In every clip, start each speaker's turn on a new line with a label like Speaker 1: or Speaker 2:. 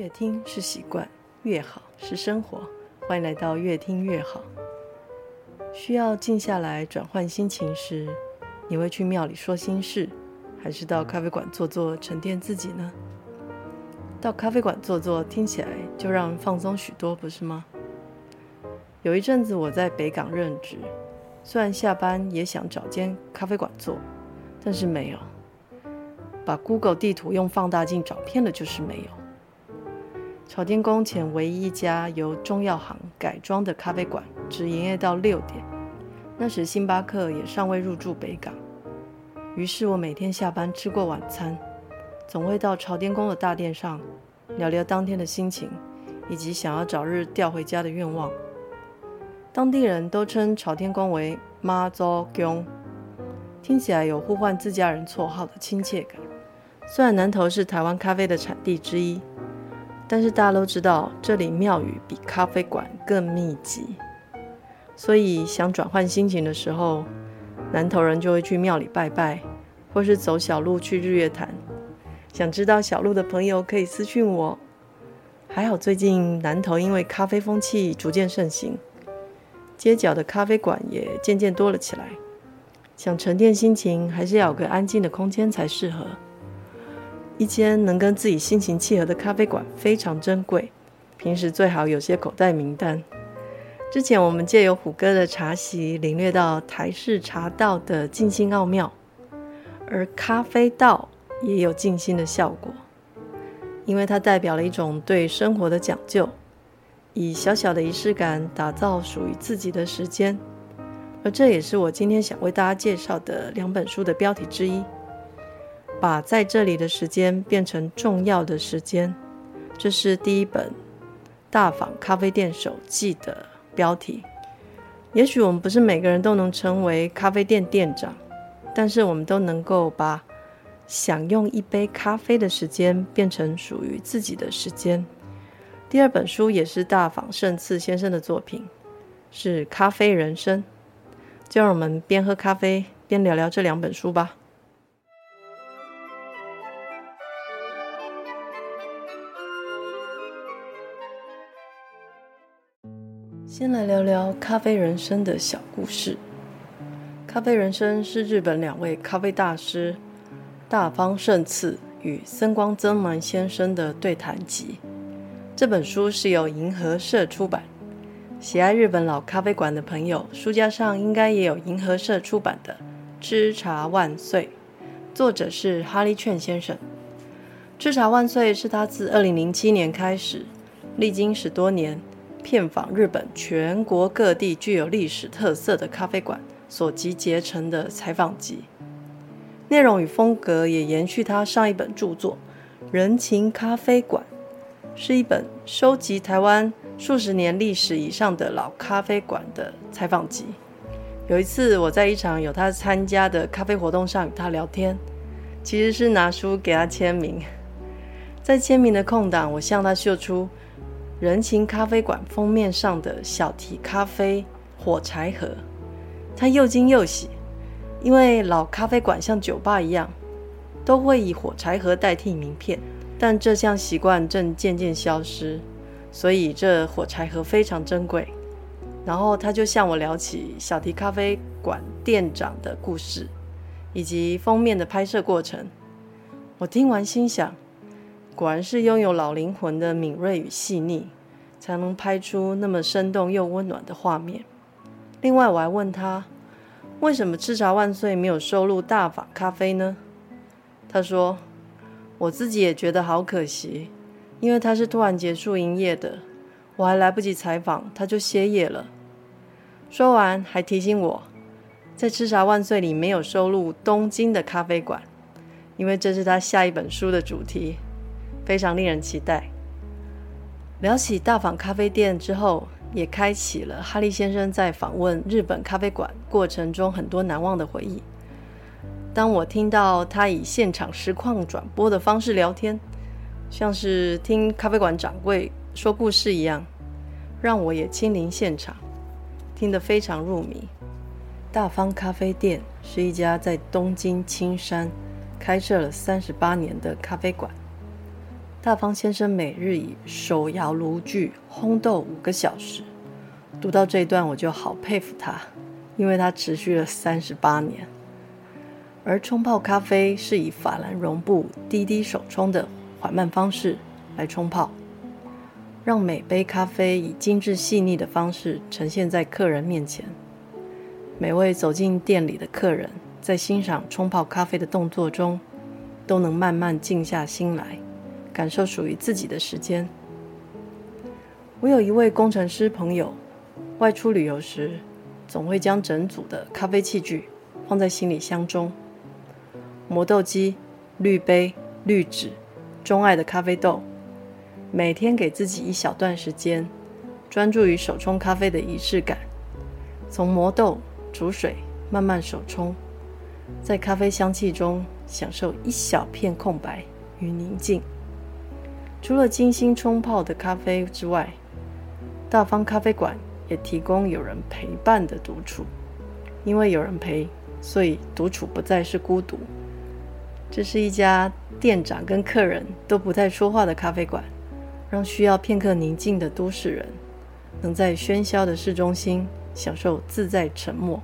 Speaker 1: 越听是习惯，越好是生活。欢迎来到越听越好。需要静下来转换心情时，你会去庙里说心事，还是到咖啡馆坐坐沉淀自己呢？到咖啡馆坐坐，听起来就让人放松许多，不是吗？有一阵子我在北港任职，虽然下班也想找间咖啡馆坐，但是没有。把 Google 地图用放大镜找遍了，就是没有。朝天宫前唯一一家由中药行改装的咖啡馆，只营业到六点。那时星巴克也尚未入驻北港，于是我每天下班吃过晚餐，总会到朝天宫的大殿上聊聊当天的心情，以及想要早日调回家的愿望。当地人都称朝天宫为妈祖宫，听起来有呼唤自家人绰号的亲切感。虽然南投是台湾咖啡的产地之一。但是大家都知道，这里庙宇比咖啡馆更密集，所以想转换心情的时候，南投人就会去庙里拜拜，或是走小路去日月潭。想知道小路的朋友可以私讯我。还好最近南投因为咖啡风气逐渐盛行，街角的咖啡馆也渐渐多了起来。想沉淀心情，还是要有个安静的空间才适合。一间能跟自己心情契合的咖啡馆非常珍贵，平时最好有些口袋名单。之前我们借由虎哥的茶席，领略到台式茶道的静心奥妙，而咖啡道也有静心的效果，因为它代表了一种对生活的讲究，以小小的仪式感打造属于自己的时间。而这也是我今天想为大家介绍的两本书的标题之一。把在这里的时间变成重要的时间，这是第一本大访咖啡店手记的标题。也许我们不是每个人都能成为咖啡店店长，但是我们都能够把享用一杯咖啡的时间变成属于自己的时间。第二本书也是大访胜次先生的作品，是《咖啡人生》。就让我们边喝咖啡边聊聊这两本书吧。先来聊聊《咖啡人生》的小故事。《咖啡人生》是日本两位咖啡大师大方胜次与森光曾南先生的对谈集。这本书是由银河社出版。喜爱日本老咖啡馆的朋友，书架上应该也有银河社出版的《吃茶万岁》，作者是哈利劝先生。《吃茶万岁》是他自二零零七年开始，历经十多年。遍访日本全国各地具有历史特色的咖啡馆所集结成的采访集，内容与风格也延续他上一本著作《人情咖啡馆》，是一本收集台湾数十年历史以上的老咖啡馆的采访集。有一次，我在一场有他参加的咖啡活动上与他聊天，其实是拿书给他签名。在签名的空档，我向他秀出。人情咖啡馆封面上的小提咖啡火柴盒，他又惊又喜，因为老咖啡馆像酒吧一样，都会以火柴盒代替名片，但这项习惯正渐渐消失，所以这火柴盒非常珍贵。然后他就向我聊起小提咖啡馆店长的故事，以及封面的拍摄过程。我听完心想。果然是拥有老灵魂的敏锐与细腻，才能拍出那么生动又温暖的画面。另外，我还问他，为什么吃茶万岁没有收录大法咖啡呢？他说，我自己也觉得好可惜，因为他是突然结束营业的，我还来不及采访，他就歇业了。说完，还提醒我，在吃茶万岁里没有收录东京的咖啡馆，因为这是他下一本书的主题。非常令人期待。聊起大坊咖啡店之后，也开启了哈利先生在访问日本咖啡馆过程中很多难忘的回忆。当我听到他以现场实况转播的方式聊天，像是听咖啡馆掌柜说故事一样，让我也亲临现场，听得非常入迷。大方咖啡店是一家在东京青山开设了三十八年的咖啡馆。大方先生每日以手摇炉具烘豆五个小时。读到这一段，我就好佩服他，因为他持续了三十八年。而冲泡咖啡是以法兰绒布滴滴手冲的缓慢方式来冲泡，让每杯咖啡以精致细腻的方式呈现在客人面前。每位走进店里的客人，在欣赏冲泡咖啡的动作中，都能慢慢静下心来，感受属于自己的时间。我有一位工程师朋友，外出旅游时，总会将整组的咖啡器具放在行李箱中。磨豆机、滤杯、滤纸、钟爱的咖啡豆，每天给自己一小段时间，专注于手冲咖啡的仪式感。从磨豆、煮水，慢慢手冲，在咖啡香气中享受一小片空白与宁静。除了精心冲泡的咖啡之外，大方咖啡馆也提供有人陪伴的独处。因为有人陪，所以独处不再是孤独。这是一家店长跟客人都不太说话的咖啡馆，让需要片刻宁静的都市人能在喧嚣的市中心享受自在沉默。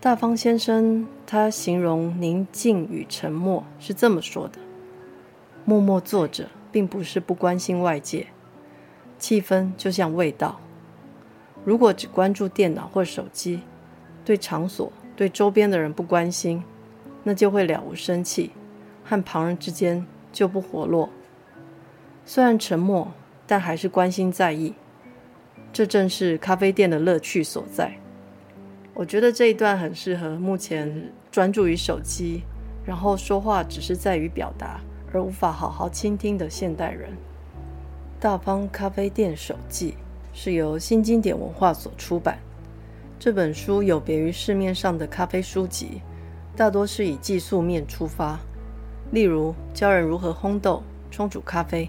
Speaker 1: 大方先生他形容宁静与沉默是这么说的：默默坐着，并不是不关心外界，气氛就像味道。如果只关注电脑或手机，对场所、对周边的人不关心。那就会了无生气，和旁人之间就不活络。虽然沉默，但还是关心在意。这正是咖啡店的乐趣所在。我觉得这一段很适合目前专注于手机，然后说话只是在于表达，而无法好好倾听的现代人。《大方咖啡店手记》是由新经典文化所出版。这本书有别于市面上的咖啡书籍。大多是以技术面出发，例如教人如何烘豆、冲煮咖啡。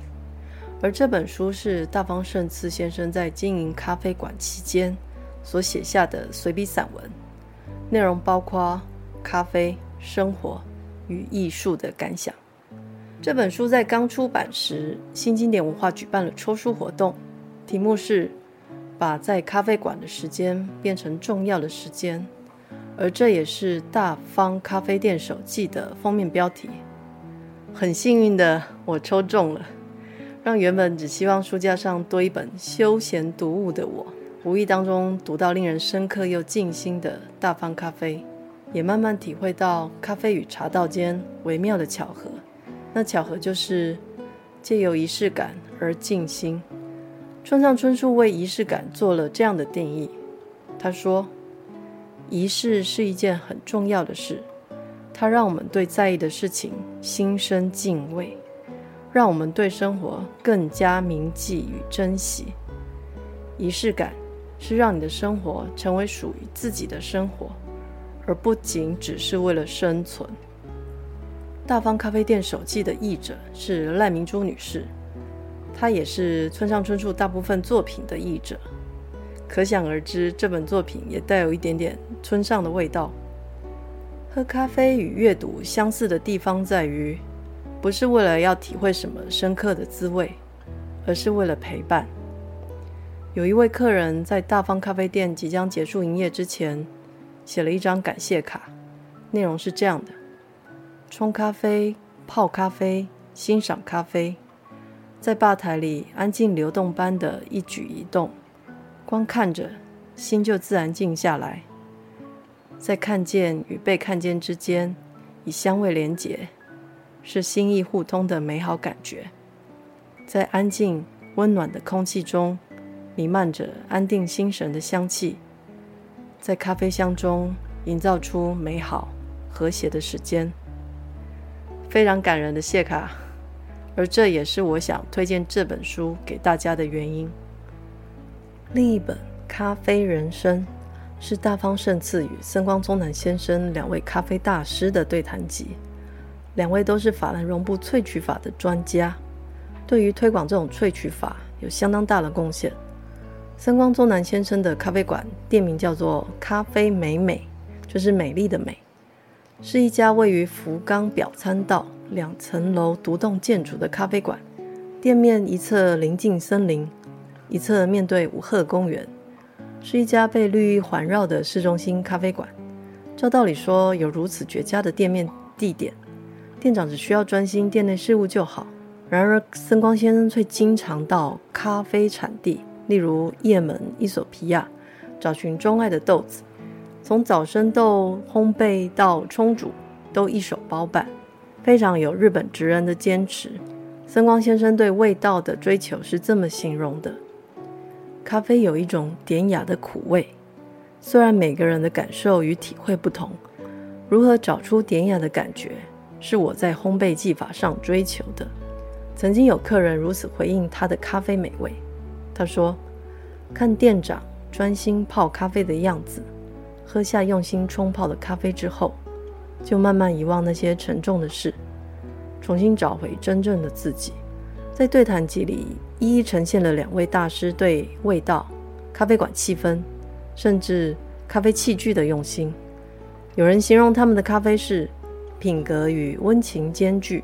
Speaker 1: 而这本书是大方胜次先生在经营咖啡馆期间所写下的随笔散文，内容包括咖啡、生活与艺术的感想。这本书在刚出版时，新经典文化举办了抽书活动，题目是“把在咖啡馆的时间变成重要的时间”。而这也是《大方咖啡店手记》的封面标题。很幸运的，我抽中了，让原本只希望书架上多一本休闲读物的我，无意当中读到令人深刻又静心的《大方咖啡》，也慢慢体会到咖啡与茶道间微妙的巧合。那巧合就是借由仪式感而静心。村上春树为仪式感做了这样的定义，他说。仪式是一件很重要的事，它让我们对在意的事情心生敬畏，让我们对生活更加铭记与珍惜。仪式感是让你的生活成为属于自己的生活，而不仅只是为了生存。大方咖啡店手记的译者是赖明珠女士，她也是村上春树大部分作品的译者。可想而知，这本作品也带有一点点村上的味道。喝咖啡与阅读相似的地方在于，不是为了要体会什么深刻的滋味，而是为了陪伴。有一位客人在大方咖啡店即将结束营业之前，写了一张感谢卡，内容是这样的：冲咖啡、泡咖啡、欣赏咖啡，在吧台里安静流动般的一举一动。光看着，心就自然静下来。在看见与被看见之间，以香味连结，是心意互通的美好感觉。在安静温暖的空气中，弥漫着安定心神的香气。在咖啡香中，营造出美好和谐的时间。非常感人的谢卡，而这也是我想推荐这本书给大家的原因。另一本《咖啡人生》是大方胜次与森光宗南先生两位咖啡大师的对谈集，两位都是法兰绒布萃取法的专家，对于推广这种萃取法有相当大的贡献。森光宗南先生的咖啡馆店名叫做“咖啡美美”，就是美丽的美，是一家位于福冈表参道两层楼独栋建筑的咖啡馆，店面一侧临近森林，一侧面对五鹤公园，是一家被绿意环绕的市中心咖啡馆。照道理说，有如此绝佳的店面地点，店长只需要专心店内事务就好。然而，森光先生却经常到咖啡产地，例如叶门、伊索皮亚，找寻钟爱的豆子，从早生豆烘焙到冲煮，都一手包办，非常有日本职人的坚持。森光先生对味道的追求是这么形容的：咖啡有一种典雅的苦味。虽然每个人的感受与体会不同，如何找出典雅的感觉，是我在烘焙技法上追求的。曾经有客人如此回应他的咖啡美味，他说：“看店长专心泡咖啡的样子，喝下用心冲泡的咖啡之后，就慢慢遗忘那些沉重的事，重新找回真正的自己。”在对谈集里，一一呈现了两位大师对味道、咖啡馆气氛。甚至咖啡器具的用心，有人形容他们的咖啡是品格与温情兼具，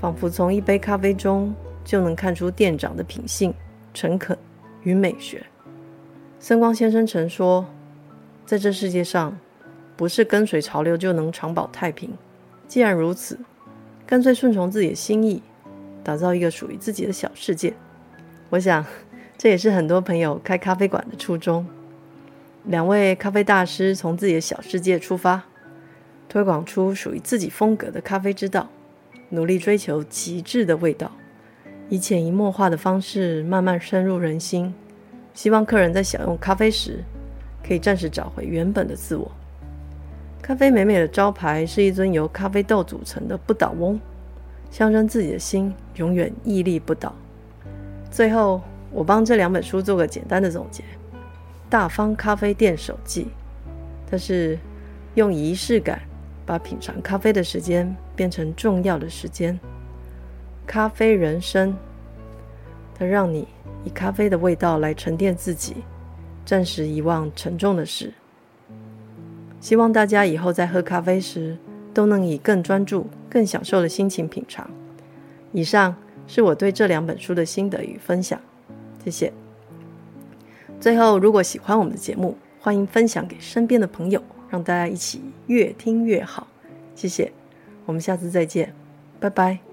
Speaker 1: 仿佛从一杯咖啡中就能看出店长的品性、诚恳与美学。森光先生曾说，在这世界上，不是跟随潮流就能长保太平。既然如此，干脆顺从自己的心意，打造一个属于自己的小世界。我想，这也是很多朋友开咖啡馆的初衷。两位咖啡大师从自己的小世界出发，推广出属于自己风格的咖啡之道，努力追求极致的味道，以潜移默化的方式慢慢深入人心。希望客人在享用咖啡时，可以暂时找回原本的自我。咖啡美美的招牌是一尊由咖啡豆组成的不倒翁，象征自己的心永远屹立不倒。最后，我帮这两本书做个简单的总结。大方咖啡店手记，它是用仪式感把品尝咖啡的时间变成重要的时间。咖啡人生，它让你以咖啡的味道来沉淀自己，暂时遗忘沉重的事。希望大家以后在喝咖啡时，都能以更专注、更享受的心情品尝。以上是我对这两本书的心得与分享，谢谢。最后，如果喜欢我们的节目，欢迎分享给身边的朋友，让大家一起越听越好。谢谢，我们下次再见，拜拜。